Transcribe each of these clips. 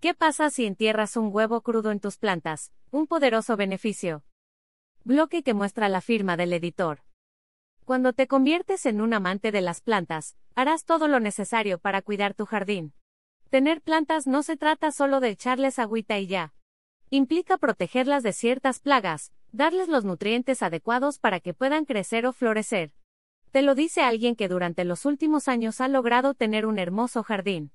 ¿Qué pasa si entierras un huevo crudo en tus plantas? Un poderoso beneficio. Bloque que muestra la firma del editor. Cuando te conviertes en un amante de las plantas, harás todo lo necesario para cuidar tu jardín. Tener plantas no se trata solo de echarles agüita y ya. Implica protegerlas de ciertas plagas, darles los nutrientes adecuados para que puedan crecer o florecer. Te lo dice alguien que durante los últimos años ha logrado tener un hermoso jardín.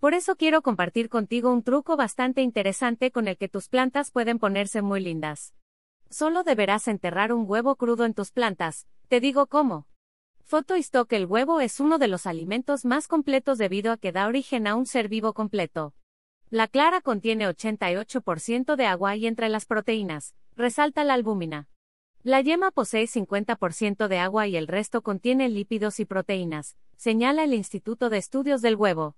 Por eso quiero compartir contigo un truco bastante interesante con el que tus plantas pueden ponerse muy lindas. Solo deberás enterrar un huevo crudo en tus plantas, te digo cómo. Foto stock el huevo es uno de los alimentos más completos debido a que da origen a un ser vivo completo. La clara contiene 88% de agua y entre las proteínas, resalta la albúmina. La yema posee 50% de agua y el resto contiene lípidos y proteínas, señala el Instituto de Estudios del Huevo.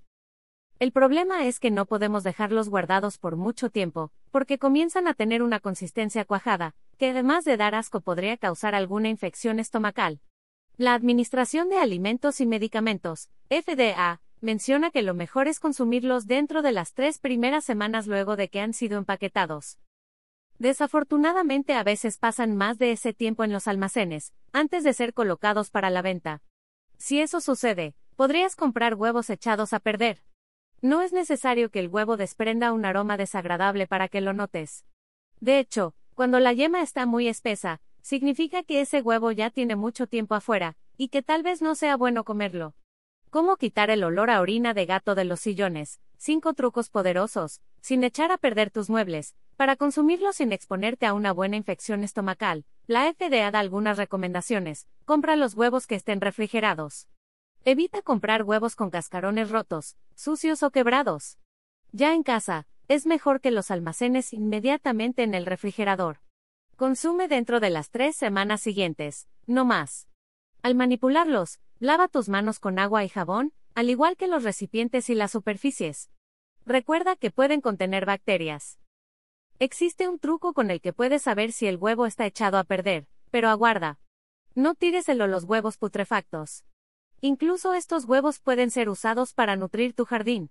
El problema es que no podemos dejarlos guardados por mucho tiempo, porque comienzan a tener una consistencia cuajada, que además de dar asco podría causar alguna infección estomacal. La Administración de Alimentos y Medicamentos, FDA, menciona que lo mejor es consumirlos dentro de las tres primeras semanas luego de que han sido empaquetados. Desafortunadamente a veces pasan más de ese tiempo en los almacenes, antes de ser colocados para la venta. Si eso sucede, podrías comprar huevos echados a perder. No es necesario que el huevo desprenda un aroma desagradable para que lo notes. De hecho, cuando la yema está muy espesa, significa que ese huevo ya tiene mucho tiempo afuera, y que tal vez no sea bueno comerlo. ¿Cómo quitar el olor a orina de gato de los sillones? Cinco trucos poderosos, sin echar a perder tus muebles, para consumirlos sin exponerte a una buena infección estomacal. La FDA da algunas recomendaciones. Compra los huevos que estén refrigerados. Evita comprar huevos con cascarones rotos, sucios o quebrados. Ya en casa, es mejor que los almacenes inmediatamente en el refrigerador. Consume dentro de las tres semanas siguientes, no más. Al manipularlos, lava tus manos con agua y jabón, al igual que los recipientes y las superficies. Recuerda que pueden contener bacterias. Existe un truco con el que puedes saber si el huevo está echado a perder, pero aguarda. No tíreselo los huevos putrefactos. Incluso estos huevos pueden ser usados para nutrir tu jardín.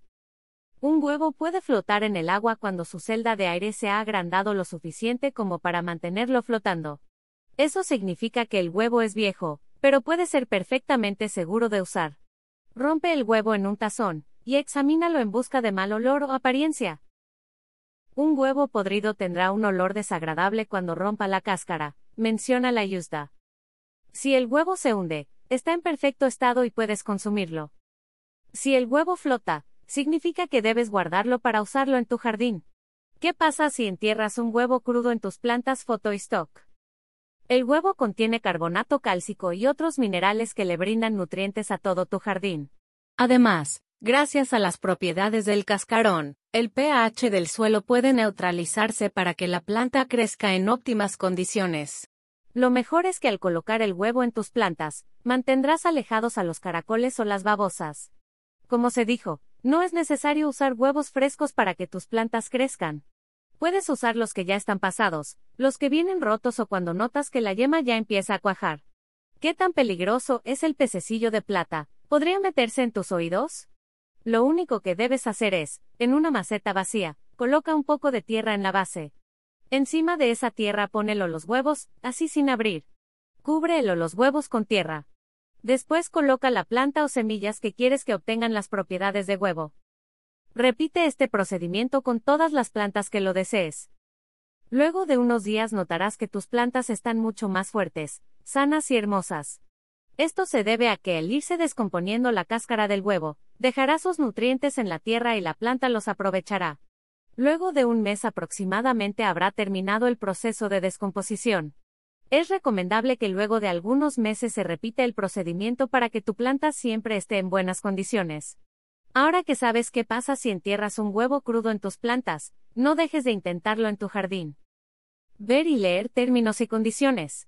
Un huevo puede flotar en el agua cuando su celda de aire se ha agrandado lo suficiente como para mantenerlo flotando. Eso significa que el huevo es viejo, pero puede ser perfectamente seguro de usar. Rompe el huevo en un tazón, y examínalo en busca de mal olor o apariencia. Un huevo podrido tendrá un olor desagradable cuando rompa la cáscara, menciona la Yuzda. Si el huevo se hunde, está en perfecto estado y puedes consumirlo. Si el huevo flota, significa que debes guardarlo para usarlo en tu jardín. ¿Qué pasa si entierras un huevo crudo en tus plantas photostock? El huevo contiene carbonato cálcico y otros minerales que le brindan nutrientes a todo tu jardín. Además, gracias a las propiedades del cascarón, el pH del suelo puede neutralizarse para que la planta crezca en óptimas condiciones. Lo mejor es que al colocar el huevo en tus plantas, mantendrás alejados a los caracoles o las babosas. Como se dijo, no es necesario usar huevos frescos para que tus plantas crezcan. Puedes usar los que ya están pasados, los que vienen rotos o cuando notas que la yema ya empieza a cuajar. ¿Qué tan peligroso es el pececillo de plata? ¿Podría meterse en tus oídos? Lo único que debes hacer es, en una maceta vacía, coloca un poco de tierra en la base, Encima de esa tierra pónelo los huevos, así sin abrir. Cúbrelo los huevos con tierra. Después coloca la planta o semillas que quieres que obtengan las propiedades de huevo. Repite este procedimiento con todas las plantas que lo desees. Luego de unos días notarás que tus plantas están mucho más fuertes, sanas y hermosas. Esto se debe a que al irse descomponiendo la cáscara del huevo, dejará sus nutrientes en la tierra y la planta los aprovechará. Luego de un mes aproximadamente habrá terminado el proceso de descomposición. Es recomendable que luego de algunos meses se repita el procedimiento para que tu planta siempre esté en buenas condiciones. Ahora que sabes qué pasa si entierras un huevo crudo en tus plantas, no dejes de intentarlo en tu jardín. Ver y leer términos y condiciones.